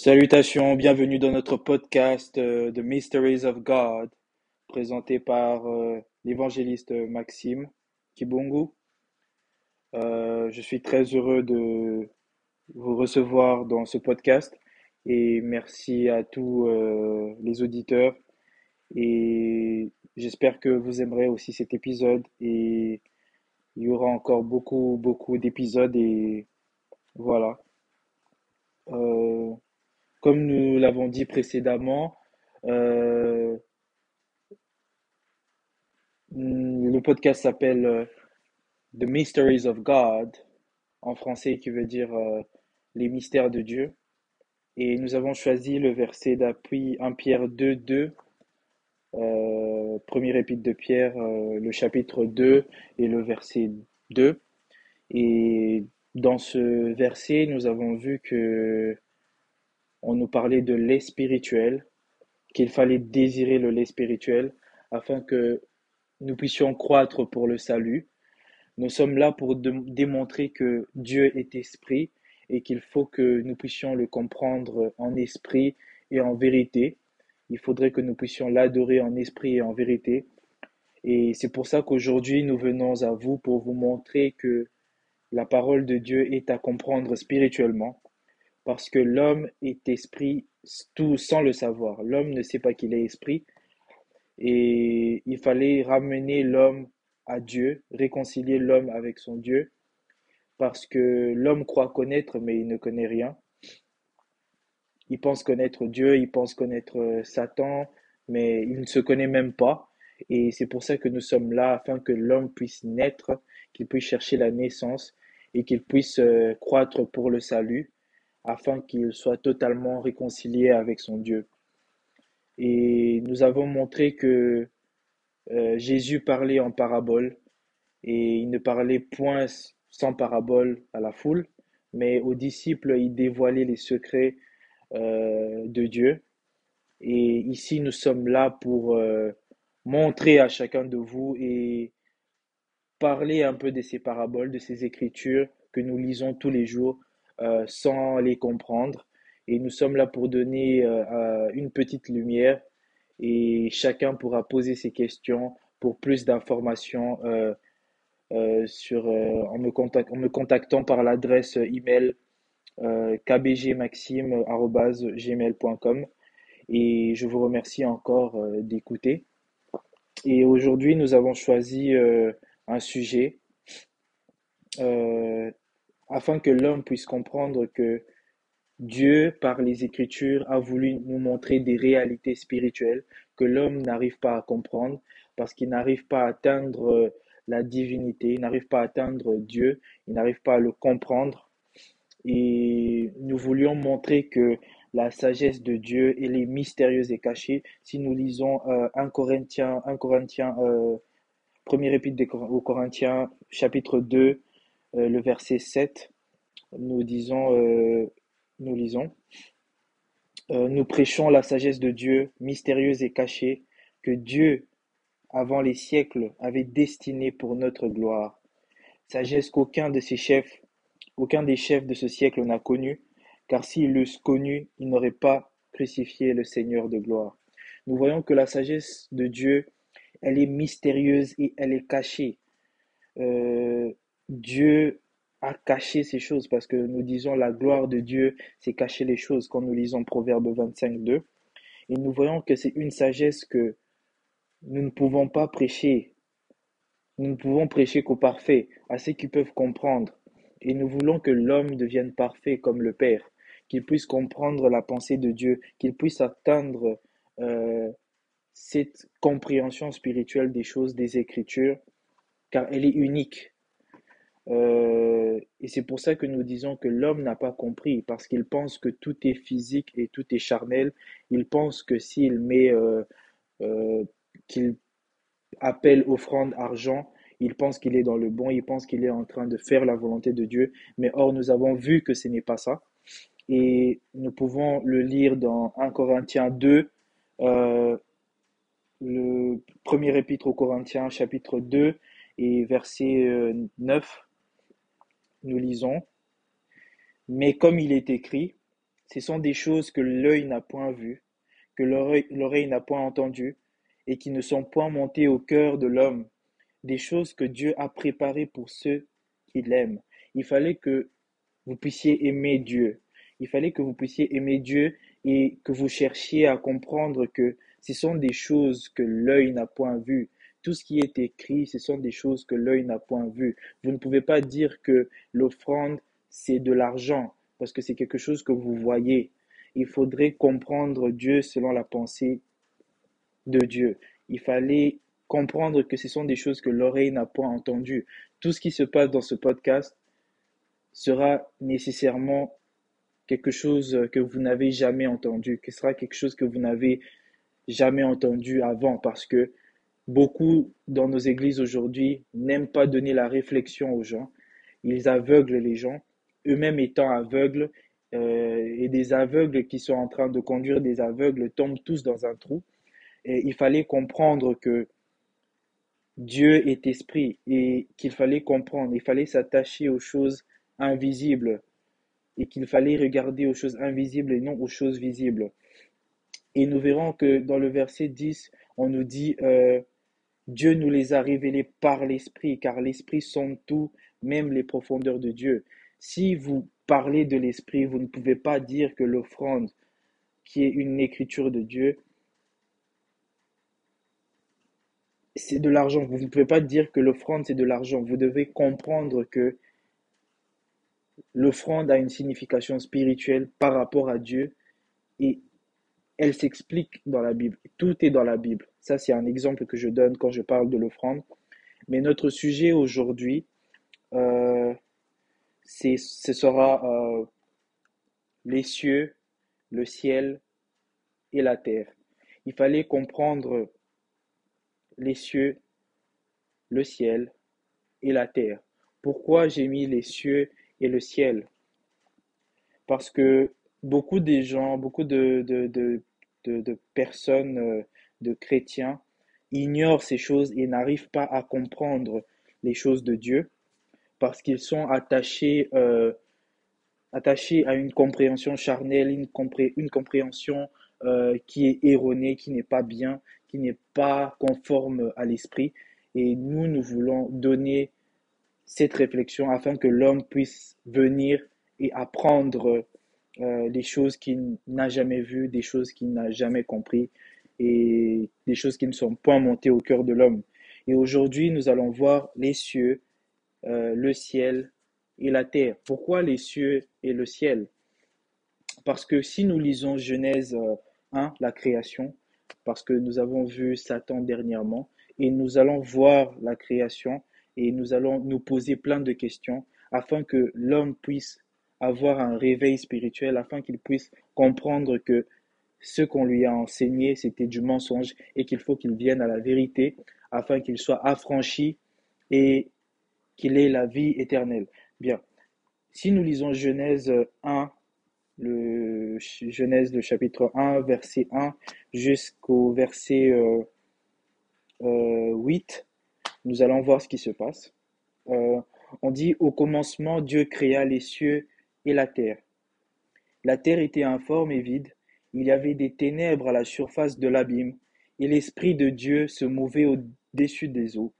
Salutations, bienvenue dans notre podcast euh, The Mysteries of God, présenté par euh, l'évangéliste Maxime Kibungu. Euh, je suis très heureux de vous recevoir dans ce podcast et merci à tous euh, les auditeurs et j'espère que vous aimerez aussi cet épisode et il y aura encore beaucoup, beaucoup d'épisodes et voilà. Euh, comme nous l'avons dit précédemment, euh, le podcast s'appelle euh, The Mysteries of God, en français qui veut dire euh, les mystères de Dieu. Et nous avons choisi le verset d'appui 1 Pierre 2, 2, euh, premier épître de Pierre, le chapitre 2 et le verset 2. Et dans ce verset, nous avons vu que on nous parlait de lait spirituel, qu'il fallait désirer le lait spirituel afin que nous puissions croître pour le salut. Nous sommes là pour démontrer que Dieu est esprit et qu'il faut que nous puissions le comprendre en esprit et en vérité. Il faudrait que nous puissions l'adorer en esprit et en vérité. Et c'est pour ça qu'aujourd'hui, nous venons à vous pour vous montrer que la parole de Dieu est à comprendre spirituellement parce que l'homme est esprit tout sans le savoir. L'homme ne sait pas qu'il est esprit et il fallait ramener l'homme à Dieu, réconcilier l'homme avec son Dieu, parce que l'homme croit connaître, mais il ne connaît rien. Il pense connaître Dieu, il pense connaître euh, Satan, mais il ne se connaît même pas. Et c'est pour ça que nous sommes là, afin que l'homme puisse naître, qu'il puisse chercher la naissance et qu'il puisse euh, croître pour le salut, afin qu'il soit totalement réconcilié avec son Dieu. Et nous avons montré que euh, Jésus parlait en parabole et il ne parlait point sans parabole à la foule, mais aux disciples, il dévoilait les secrets euh, de Dieu. Et ici, nous sommes là pour euh, montrer à chacun de vous et parler un peu de ces paraboles, de ces écritures que nous lisons tous les jours euh, sans les comprendre. Et nous sommes là pour donner euh, euh, une petite lumière et chacun pourra poser ses questions pour plus d'informations sur, en me contact- en me contactant par l'adresse email kbgmaxime@gmail.com et je vous remercie encore d'écouter. Et aujourd'hui, nous avons choisi un sujet euh, afin que l'homme puisse comprendre que Dieu, par les Écritures, a voulu nous montrer des réalités spirituelles que l'homme n'arrive pas à comprendre parce qu'il n'arrive pas à atteindre euh, la divinité, il n'arrive pas à atteindre Dieu, il n'arrive pas à le comprendre. Et nous voulions montrer que la sagesse de Dieu, elle est mystérieuse et cachée. Si nous lisons euh, 1 Corinthiens, 1 Corinthiens, euh, premier épître aux Corinthiens, chapitre 2, euh, le verset 7, nous disons, euh, nous lisons, euh, nous prêchons la sagesse de Dieu, mystérieuse et cachée, que Dieu, avant les siècles, avait destinée pour notre gloire. Sagesse qu'aucun de ses chefs, aucun des chefs de ce siècle n'a connue, car s'ils l'eussent connue, ils n'auraient pas crucifié le Seigneur de gloire. Nous voyons que la sagesse de Dieu, elle est mystérieuse et elle est cachée. Euh, Dieu a caché ces choses parce que nous disons la gloire de Dieu, c'est cacher les choses quand nous lisons Proverbe 25, 2. Et nous voyons que c'est une sagesse que nous ne pouvons pas prêcher. Nous ne pouvons prêcher qu'aux parfaits, à ceux qui peuvent comprendre. Et nous voulons que l'homme devienne parfait comme le Père, qu'il puisse comprendre la pensée de Dieu, qu'il puisse atteindre euh, cette compréhension spirituelle des choses, des Écritures, car elle est unique. Euh, et c'est pour ça que nous disons que l'homme n'a pas compris, parce qu'il pense que tout est physique et tout est charnel. Il pense que s'il met, euh, euh, qu'il appelle offrande argent, il pense qu'il est dans le bon, il pense qu'il est en train de faire la volonté de Dieu. Mais or, nous avons vu que ce n'est pas ça. Et nous pouvons le lire dans 1 Corinthiens 2, euh, le premier épître aux Corinthiens, chapitre 2 et verset euh, 9. Nous lisons. Mais comme il est écrit, Ce sont des choses que l'œil n'a point vues, que l'oreille n'a point entendues, et qui ne sont point montées au cœur de l'homme, des choses que Dieu a préparées pour ceux qui l'aiment. Il fallait que vous puissiez aimer Dieu. Il fallait que vous puissiez aimer Dieu et que vous cherchiez à comprendre que ce sont des choses que l'œil n'a point vues. Tout ce qui est écrit, ce sont des choses que l'œil n'a point vues. Vous ne pouvez pas dire que l'offrande, c'est de l'argent, parce que c'est quelque chose que vous voyez. Il faudrait comprendre Dieu selon la pensée de Dieu. Il fallait comprendre que ce sont des choses que l'oreille n'a point entendues. Tout ce qui se passe dans ce podcast sera nécessairement quelque chose que vous n'avez jamais entendu, que sera quelque chose que vous n'avez jamais entendu avant, parce que beaucoup dans nos églises aujourd'hui n'aiment pas donner la réflexion aux gens. Ils aveuglent les gens, eux-mêmes étant aveugles, euh, et des aveugles qui sont en train de conduire des aveugles tombent tous dans un trou. Et il fallait comprendre que Dieu est esprit et qu'il fallait comprendre, il fallait s'attacher aux choses invisibles et qu'il fallait regarder aux choses invisibles et non aux choses visibles. Et nous verrons que dans le verset 10, on nous dit euh, Dieu nous les a révélés par l'Esprit, car l'Esprit sont tout, même les profondeurs de Dieu. Si vous parlez de l'Esprit, vous ne pouvez pas dire que l'offrande, qui est une écriture de Dieu, c'est de l'argent. Vous ne pouvez pas dire que l'offrande, c'est de l'argent. Vous devez comprendre que l'offrande a une signification spirituelle par rapport à Dieu et elle s'explique dans la Bible. Tout est dans la Bible. Ça, c'est un exemple que je donne quand je parle de l'offrande. Mais notre sujet aujourd'hui, euh, ce sera euh, les cieux, le ciel et la terre. Il fallait comprendre les cieux, le ciel et la terre. Pourquoi j'ai mis les cieux et le ciel? Parce que beaucoup de gens, beaucoup de, personnes, euh, de chrétiens, ignorent ces choses et n'arrivent pas à comprendre les choses de Dieu parce qu'ils sont attachés, euh, attachés à une compréhension charnelle, une, une compréhension euh, qui est erronée, qui n'est pas bien, qui n'est pas conforme à l'esprit. Et nous, nous voulons donner cette réflexion afin que l'homme puisse venir et apprendre euh, des choses qu'il n'a jamais vues, des choses qu'il n'a jamais compris et des choses qui ne sont point montées au cœur de l'homme. Et aujourd'hui, nous allons voir les cieux, euh, le ciel et la terre. Pourquoi les cieux et le ciel? Parce que si nous lisons Genèse 1, euh, la création, parce que nous avons vu Satan dernièrement et nous allons voir la création et nous allons nous poser plein de questions afin que l'homme puisse avoir un réveil spirituel, afin qu'il puisse comprendre que ce qu'on lui a enseigné, c'était du mensonge et qu'il faut qu'il vienne à la vérité afin qu'il soit affranchi et qu'il ait la vie éternelle. Bien. Si nous lisons Genèse 1, le Genèse, le chapitre 1, verset 1 jusqu'au verset 8, euh, nous allons voir ce qui se passe. Euh, on dit Au commencement, Dieu créa les cieux et la terre. La terre était informe et vide, il y avait des ténèbres à la surface de l'abîme, et l'Esprit de Dieu se mouvait au-dessus des eaux.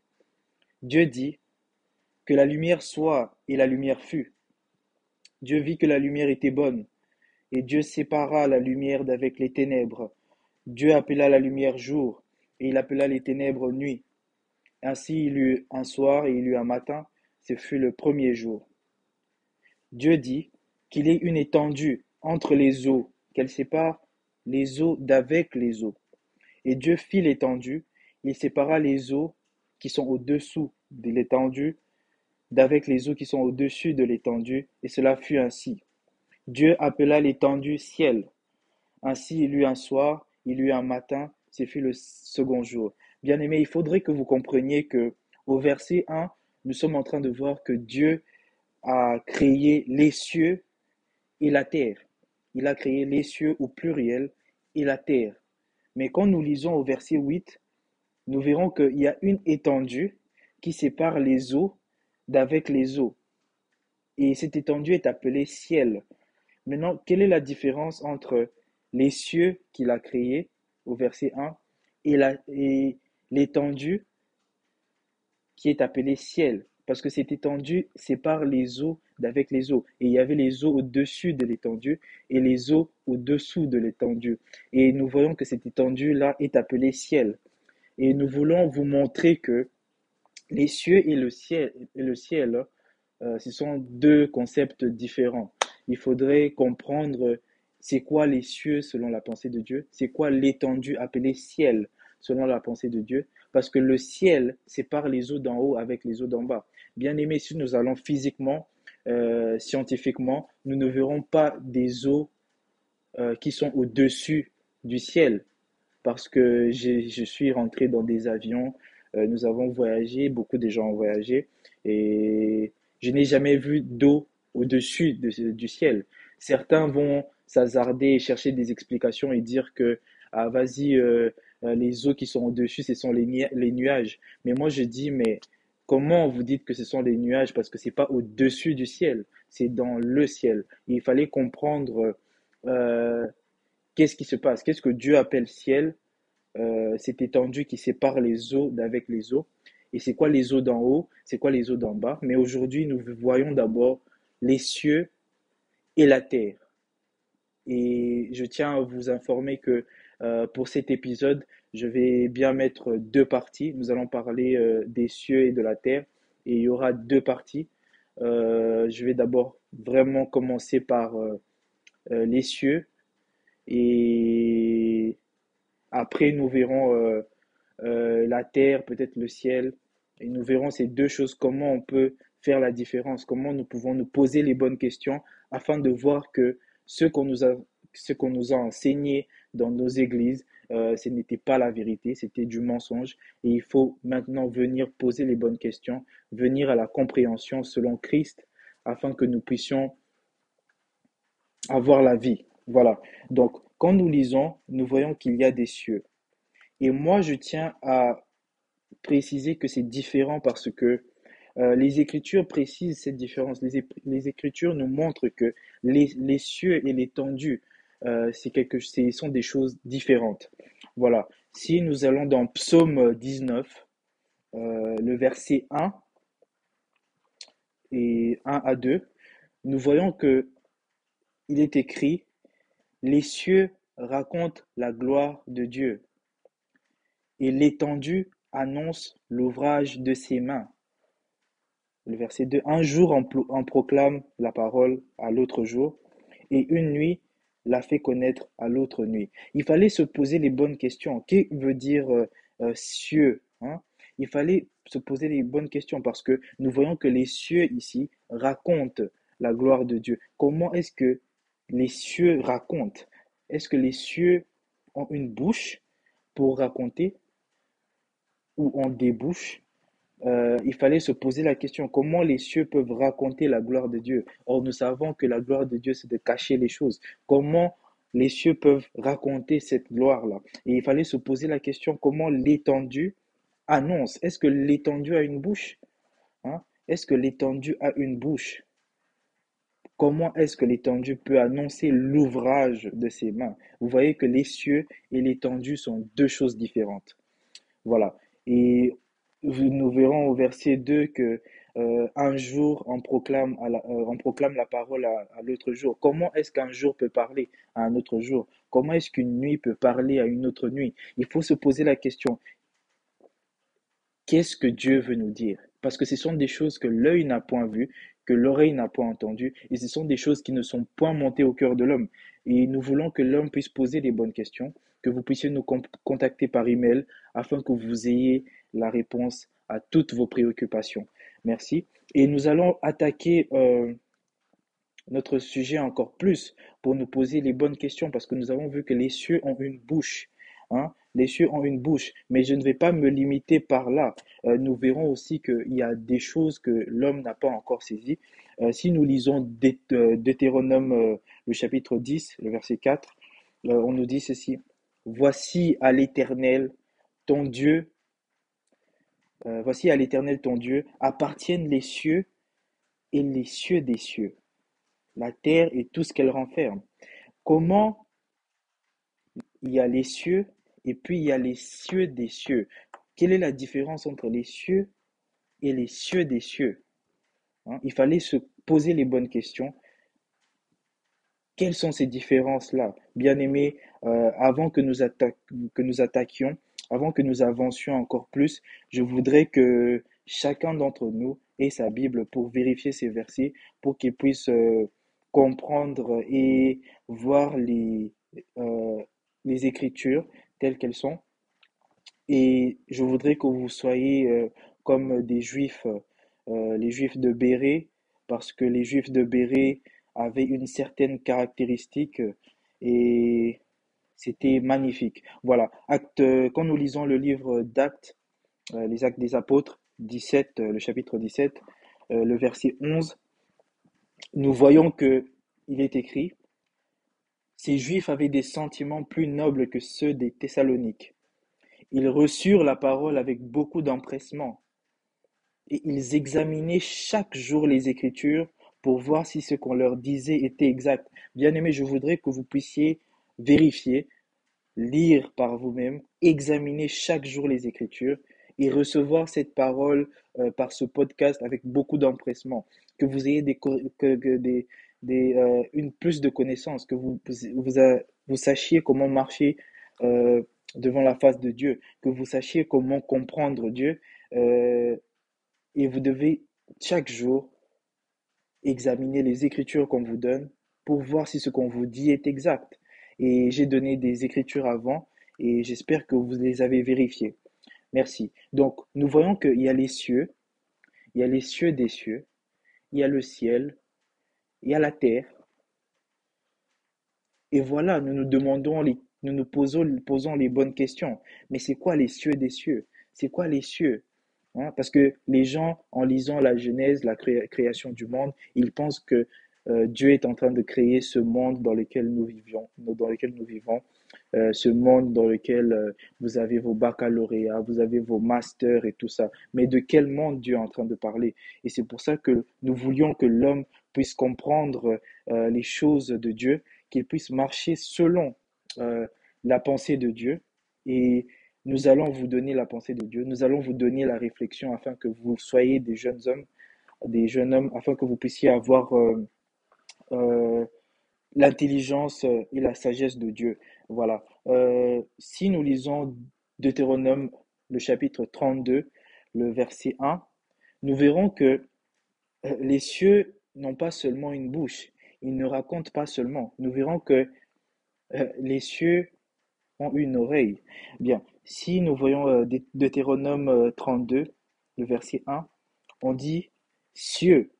Dieu dit Que la lumière soit, et la lumière fut. Dieu vit que la lumière était bonne, et Dieu sépara la lumière d'avec les ténèbres. Dieu appela la lumière jour, et il appela les ténèbres nuit. Ainsi il eut un soir et il eut un matin, ce fut le premier jour. Dieu dit qu'il ait une étendue entre les eaux, qu'elle sépare les eaux d'avec les eaux. Et Dieu fit l'étendue, il sépara les eaux qui sont au-dessous de l'étendue d'avec les eaux qui sont au-dessus de l'étendue, et cela fut ainsi. Dieu appela l'étendue ciel. Ainsi il eut un soir, il eut un matin, ce fut le second jour. Bien aimé, il faudrait que vous compreniez que au verset 1, nous sommes en train de voir que Dieu a créé les cieux et la terre. Il a créé les cieux au pluriel et la terre. Mais quand nous lisons au verset 8, nous verrons qu'il y a une étendue qui sépare les eaux d'avec les eaux. Et cette étendue est appelée ciel. Maintenant, quelle est la différence entre les cieux qu'il a créés au verset 1 et l'étendue qui est appelée ciel? Parce que cette étendue sépare les eaux d'avec les eaux. Et il y avait les eaux au-dessus de l'étendue et les eaux au-dessous de l'étendue. Et nous voyons que cette étendue-là est appelée ciel. Et nous voulons vous montrer que les cieux et le ciel, et le ciel euh, ce sont deux concepts différents. Il faudrait comprendre c'est quoi les cieux selon la pensée de Dieu, c'est quoi l'étendue appelée ciel selon la pensée de Dieu, parce que le ciel sépare les eaux d'en haut avec les eaux d'en bas. Bien aimé, si nous allons physiquement, euh, scientifiquement, nous ne verrons pas des eaux euh, qui sont au-dessus du ciel, parce que je suis rentré dans des avions, euh, nous avons voyagé, beaucoup de gens ont voyagé, et je n'ai jamais vu d'eau au-dessus du ciel. Certains vont s'hasarder et chercher des explications et dire que, ah, vas-y, les eaux qui sont au-dessus, ce sont les nuages. Mais moi, je dis, mais comment vous dites que ce sont les nuages? Parce que c'est pas au-dessus du ciel, c'est dans le ciel. il fallait comprendre euh, qu'est-ce qui se passe, qu'est-ce que Dieu appelle ciel, cette étendue qui sépare les eaux d'avec les eaux. Et c'est quoi les eaux d'en haut, c'est quoi les eaux d'en bas? Mais aujourd'hui, nous voyons d'abord les cieux et la terre. Et je tiens à vous informer que euh, pour cet épisode, je vais bien mettre deux parties. Nous allons parler euh, des cieux et de la terre. Et il y aura deux parties. Euh, je vais d'abord vraiment commencer par les cieux. Et après, nous verrons la terre, peut-être le ciel. Et nous verrons ces deux choses, comment on peut faire la différence, comment nous pouvons nous poser les bonnes questions afin de voir que ce qu'on nous a, ce qu'on nous a enseigné dans nos églises, euh, ce n'était pas la vérité, c'était du mensonge. Et il faut maintenant venir poser les bonnes questions, venir à la compréhension selon Christ, afin que nous puissions avoir la vie. Voilà. Donc, quand nous lisons, nous voyons qu'il y a des cieux. Et moi, je tiens à préciser que c'est différent parce que euh, les Écritures précisent cette différence. Les, Écritures nous montrent que les, cieux et l'étendue, euh, c'est quelque, sont des choses différentes. Voilà. Si nous allons dans Psaume 19, euh, le verset 1 et 1 à 2, nous voyons que il est écrit Les cieux racontent la gloire de Dieu, et l'étendue annonce l'ouvrage de ses mains. Le verset 2, un jour on, proclame la parole à l'autre jour, et une nuit la fait connaître à l'autre nuit. Il fallait se poser les bonnes questions. Qu'est-ce veut dire euh, euh, cieux hein? Il fallait se poser les bonnes questions parce que nous voyons que les cieux ici racontent la gloire de Dieu. Comment est-ce que les cieux racontent? Est-ce que les cieux ont une bouche pour raconter ou ont des bouches euh, il fallait se poser la question, comment les cieux peuvent raconter la gloire de Dieu? Or, nous savons que la gloire de Dieu, c'est de cacher les choses. Comment les cieux peuvent raconter cette gloire-là? Et il fallait se poser la question, comment l'étendue annonce? Est-ce que l'étendue a une bouche? Hein? Est-ce que l'étendue a une bouche? Comment est-ce que l'étendue peut annoncer l'ouvrage de ses mains? Vous voyez que les cieux et l'étendue sont deux choses différentes. Voilà. Et nous verrons au verset 2 que euh, un jour euh, on proclame la parole à, l'autre jour. Comment est-ce qu'un jour peut parler à un autre jour? Comment est-ce qu'une nuit peut parler à une autre nuit? Il faut se poser la question, qu'est-ce que Dieu veut nous dire? Parce que ce sont des choses que l'œil n'a point vues, que l'oreille n'a point entendues, et ce sont des choses qui ne sont point montées au cœur de l'homme. Et nous voulons que l'homme puisse poser les bonnes questions, que vous puissiez nous contacter par email afin que vous ayez la réponse à toutes vos préoccupations. Merci. Et nous allons attaquer euh, notre sujet encore plus pour nous poser les bonnes questions parce que nous avons vu que les cieux ont une bouche. Hein? Les cieux ont une bouche, mais je ne vais pas me limiter par là. Euh, nous verrons aussi qu'il y a des choses que l'homme n'a pas encore saisies. Euh, si nous lisons Deutéronome, le chapitre 10, le verset 4, on nous dit ceci. Voici à l'Éternel, ton Dieu, euh, voici à l'Éternel ton Dieu appartiennent les cieux et les cieux des cieux, la terre et tout ce qu'elle renferme. Comment il y a les cieux et puis il y a les cieux des cieux? Quelle est la différence entre les cieux et les cieux des cieux? Hein? Il fallait se poser les bonnes questions. Quelles sont ces différences-là? Bien-aimés, euh, avant que nous attaquions, avant que nous avancions encore plus, je voudrais que chacun d'entre nous ait sa Bible pour vérifier ces versets, pour qu'il puisse euh, comprendre et voir les, euh, les Écritures telles qu'elles sont. Et je voudrais que vous soyez euh, comme des Juifs, les Juifs de Béret, parce que les Juifs de Béret avaient une certaine caractéristique et c'était magnifique. Voilà, acte, quand nous lisons le livre d'Actes, les Actes des Apôtres, 17, le chapitre 17, le verset 11, nous voyons que il est écrit Ces Juifs avaient des sentiments plus nobles que ceux des Thessaloniques. Ils reçurent la parole avec beaucoup d'empressement et ils examinaient chaque jour les Écritures pour voir si ce qu'on leur disait était exact. Bien aimé, je voudrais que vous puissiez vérifier, lire par vous-même, examiner chaque jour les Écritures et recevoir cette parole euh, par ce podcast avec beaucoup d'empressement. Que vous ayez euh, une plus de connaissances, que vous, sachiez comment marcher euh, devant la face de Dieu, que vous sachiez comment comprendre Dieu. Et vous devez chaque jour examiner les écritures qu'on vous donne pour voir si ce qu'on vous dit est exact. Et j'ai donné des écritures avant et j'espère que vous les avez vérifiées. Merci. Donc, nous voyons qu'il y a les cieux, il y a les cieux des cieux, il y a le ciel, il y a la terre. Et voilà, nous nous demandons, les, nous nous posons, posons les bonnes questions. Mais c'est quoi les cieux des cieux? C'est quoi les cieux? Hein? Parce que les gens, en lisant la Genèse, la création du monde, ils pensent que euh, Dieu est en train de créer ce monde dans lequel nous vivions, dans lequel nous vivons. Euh, ce monde dans lequel euh, vous avez vos baccalauréats, vous avez vos masters et tout ça. Mais de quel monde Dieu est en train de parler? Et c'est pour ça que nous voulions que l'homme puisse comprendre les choses de Dieu, qu'il puisse marcher selon la pensée de Dieu. Et nous allons vous donner la pensée de Dieu, nous allons vous donner la réflexion afin que vous soyez des jeunes hommes, des jeunes hommes, afin que vous puissiez avoir l'intelligence et la sagesse de Dieu. Voilà. Euh, si nous lisons Deutéronome, le chapitre 32, le verset 1, nous verrons que euh, les cieux n'ont pas seulement une bouche, ils ne racontent pas seulement. Nous verrons que euh, les cieux ont une oreille. Bien, si nous voyons Deutéronome 32, le verset 1, on dit Cieux,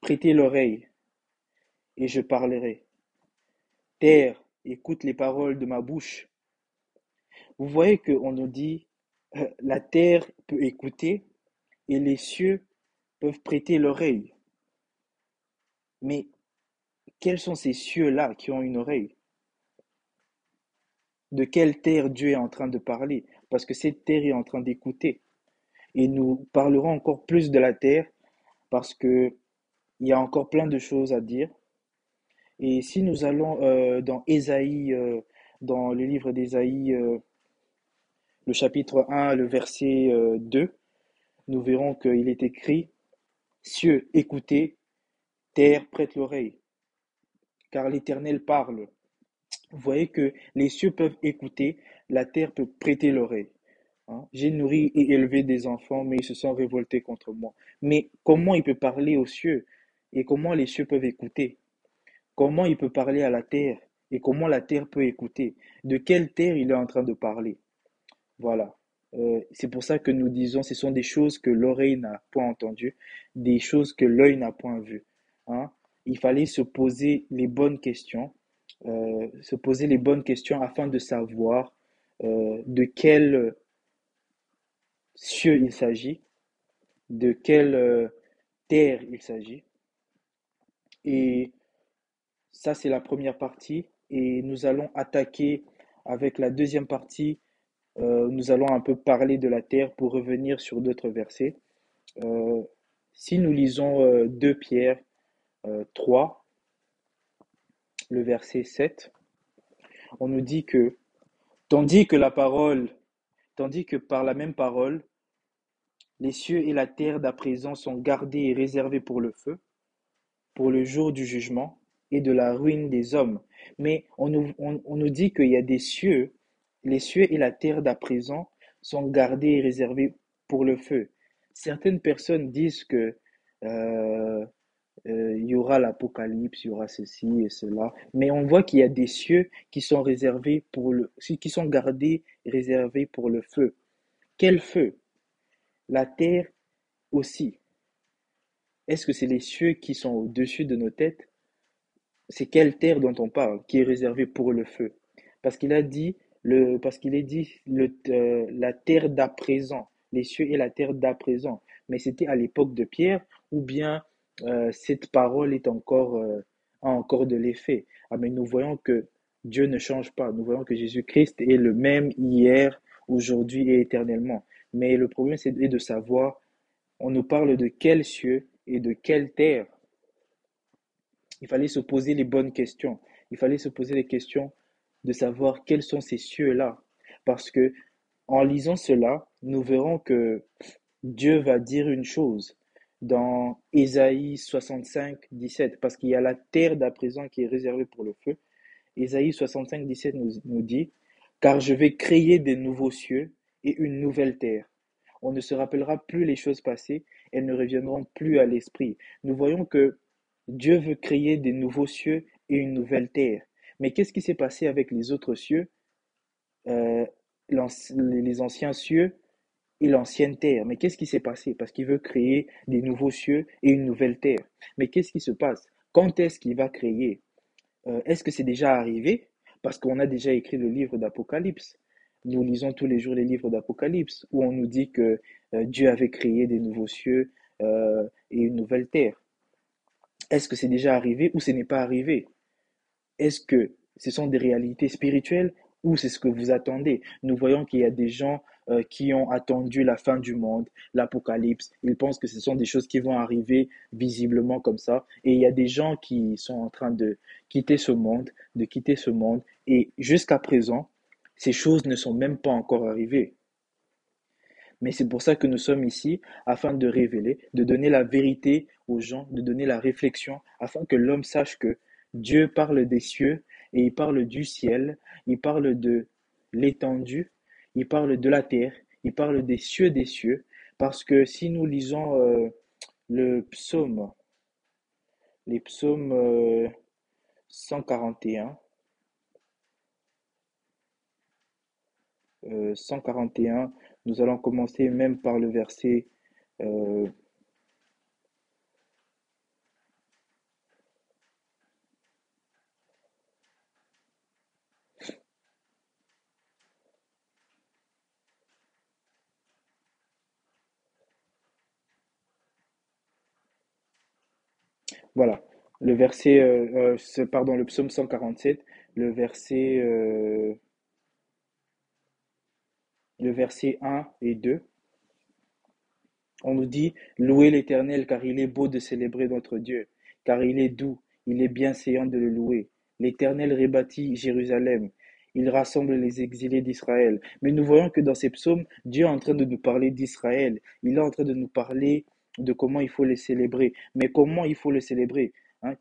prêtez l'oreille, et je parlerai. Terre, écoute les paroles de ma bouche. Vous voyez qu'on nous dit, euh, la terre peut écouter et les cieux peuvent prêter l'oreille. Mais quels sont ces cieux-là qui ont une oreille? De quelle terre Dieu est en train de parler? Parce que cette terre est en train d'écouter. Et nous parlerons encore plus de la terre parce que il y a encore plein de choses à dire. Et si nous allons euh, dans euh, dans le livre d'Ésaïe, euh, le chapitre 1, le verset 2, nous verrons qu'il est écrit Cieux, écoutez, terre, prête l'oreille, car l'Éternel parle. Vous voyez que les cieux peuvent écouter, la terre peut prêter l'oreille. Hein. J'ai nourri et élevé des enfants, mais ils se sont révoltés contre moi. Mais comment il peut parler aux cieux? Et comment les cieux peuvent écouter? Comment il peut parler à la terre et comment la terre peut écouter? De quelle terre il est en train de parler? Voilà. Euh, c'est pour ça que nous disons ce sont des choses que l'oreille n'a point entendues, des choses que l'œil n'a point vues. Hein. Il fallait se poser les bonnes questions, euh, se poser les bonnes questions afin de savoir euh, de quel cieux il s'agit, de quelle terre il s'agit. Et ça, c'est la première partie. Et nous allons attaquer avec la deuxième partie. Euh, nous allons un peu parler de la terre pour revenir sur d'autres versets. Euh, si nous lisons 2 euh, Pierre 3, le verset 7, on nous dit que, tandis que la parole, tandis que par la même parole, les cieux et la terre d'à présent sont gardés et réservés pour le feu, pour le jour du jugement et de la ruine des hommes. Mais on nous, on, nous dit qu'il y a des cieux, les cieux et la terre d'à présent sont gardés et réservés pour le feu. Certaines personnes disent que euh, euh, il y aura l'apocalypse, il y aura ceci et cela, mais on voit qu'il y a des cieux qui sont réservés pour le, qui sont gardés et réservés pour le feu. Quel feu? La terre aussi. Est-ce que c'est les cieux qui sont au-dessus de nos têtes? C'est quelle terre dont on parle qui est réservée pour le feu? Parce qu'il a dit le, parce qu'il est dit euh, la terre d'à présent, les cieux et la terre d'à présent. Mais c'était à l'époque de Pierre ou bien euh, cette parole est encore, euh, a encore de l'effet? Ah, mais nous voyons que Dieu ne change pas. Nous voyons que Jésus-Christ est le même hier, aujourd'hui et éternellement. Mais le problème, c'est de savoir, on nous parle de quels cieux et de quelle terre. Il fallait se poser les bonnes questions. Il fallait se poser les questions de savoir quels sont ces cieux-là. Parce que en lisant cela, nous verrons que Dieu va dire une chose dans Ésaïe 65, 17, parce qu'il y a la terre d'à présent qui est réservée pour le feu. Ésaïe 65, 17 nous, nous dit, Car je vais créer des nouveaux cieux et une nouvelle terre. On ne se rappellera plus les choses passées, elles ne reviendront plus à l'esprit. Nous voyons que Dieu veut créer des nouveaux cieux et une nouvelle terre. Mais qu'est-ce qui s'est passé avec les autres cieux, euh, les anciens cieux et l'ancienne terre? Mais qu'est-ce qui s'est passé? Parce qu'il veut créer des nouveaux cieux et une nouvelle terre. Mais qu'est-ce qui se passe? Quand est-ce qu'il va créer? Euh, est-ce que c'est déjà arrivé? Parce qu'on a déjà écrit le livre d'Apocalypse. Nous lisons tous les jours les livres d'Apocalypse où on nous dit que euh, Dieu avait créé des nouveaux cieux et une nouvelle terre. Est-ce que c'est déjà arrivé ou ce n'est pas arrivé? Est-ce que ce sont des réalités spirituelles ou c'est ce que vous attendez? Nous voyons qu'il y a des gens euh, qui ont attendu la fin du monde, l'Apocalypse. Ils pensent que ce sont des choses qui vont arriver visiblement comme ça. Et il y a des gens qui sont en train de quitter ce monde, de quitter ce monde. Et jusqu'à présent, ces choses ne sont même pas encore arrivées. Mais c'est pour ça que nous sommes ici, afin de révéler, de donner la vérité aux gens, de donner la réflexion, afin que l'homme sache que Dieu parle des cieux et il parle du ciel, il parle de l'étendue, il parle de la terre, il parle des cieux des cieux, parce que si nous lisons euh, le psaume, les psaumes euh, 141, euh, 141, nous allons commencer même par le verset euh, voilà, le verset, euh, euh, pardon, le psaume 147, le verset, le verset un et 2. On nous dit, louez l'Éternel, car il est beau de célébrer notre Dieu, car il est doux, il est bienséant de le louer. L'Éternel rebâtit Jérusalem, il rassemble les exilés d'Israël. Mais nous voyons que dans ces psaumes, Dieu est en train de nous parler d'Israël. Il est en train de nous parler de comment il faut les célébrer. Mais comment il faut le célébrer? hein?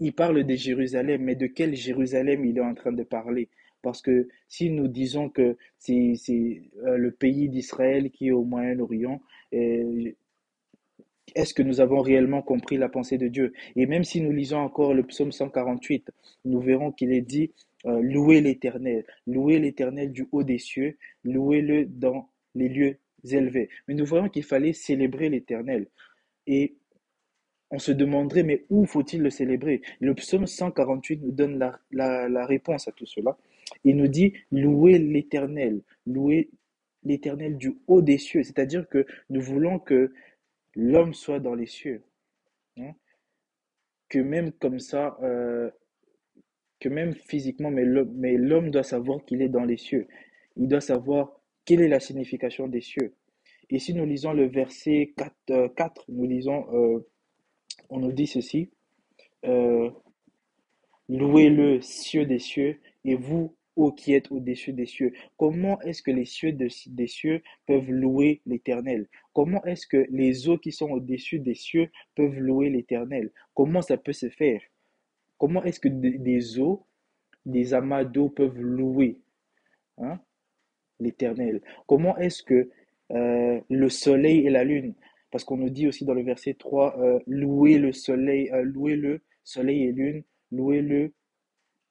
Il parle de Jérusalem, mais de quel Jérusalem il est en train de parler? Parce que si nous disons que c'est euh, le pays d'Israël qui est au Moyen-Orient, euh, est-ce que nous avons réellement compris la pensée de Dieu? Et même si nous lisons encore le psaume 148, nous verrons qu'il est dit, euh, louez l'Éternel, louez l'Éternel du haut des cieux, louez-le dans les lieux élevés. Mais nous voyons qu'il fallait célébrer l'Éternel. Et on se demanderait, mais où faut-il le célébrer? Le psaume 148 nous donne la, la, réponse à tout cela. Il nous dit, louez l'Éternel, louez l'Éternel du haut des cieux. C'est-à-dire que nous voulons que l'homme soit dans les cieux. hein. Que même comme ça, euh, que même physiquement, mais l'homme, doit savoir qu'il est dans les cieux. Il doit savoir quelle est la signification des cieux. Et si nous lisons le verset 4, euh, 4, nous lisons, euh, on nous dit ceci. euh, Louez-le, cieux des cieux, et vous, ô qui êtes au-dessus des cieux. Comment est-ce que les cieux des cieux peuvent louer l'Éternel? Comment est-ce que les eaux qui sont au-dessus des cieux peuvent louer l'Éternel? Comment ça peut se faire? Comment est-ce que des, eaux, des amas d'eau peuvent louer hein, l'Éternel? Comment est-ce que euh, le soleil et la lune parce qu'on nous dit aussi dans le verset 3, euh, louez le soleil, euh, louez le soleil et lune, louez-le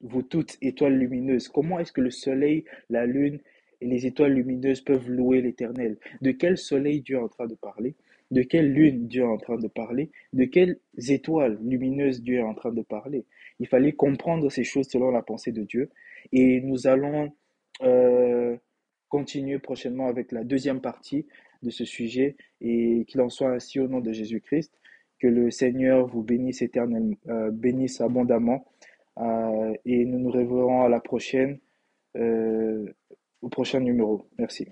vous toutes étoiles lumineuses. Comment est-ce que le soleil, la lune et les étoiles lumineuses peuvent louer l'Éternel? De quel soleil Dieu est en train de parler? De quelle lune Dieu est en train de parler? De quelles étoiles lumineuses Dieu est en train de parler? Il fallait comprendre ces choses selon la pensée de Dieu. Et nous allons euh, continuer prochainement avec la deuxième partie de ce sujet et qu'il en soit ainsi au nom de Jésus-Christ. Que le Seigneur vous bénisse éternellement, euh, bénisse abondamment euh, et nous nous reverrons à la prochaine, euh, au prochain numéro. Merci.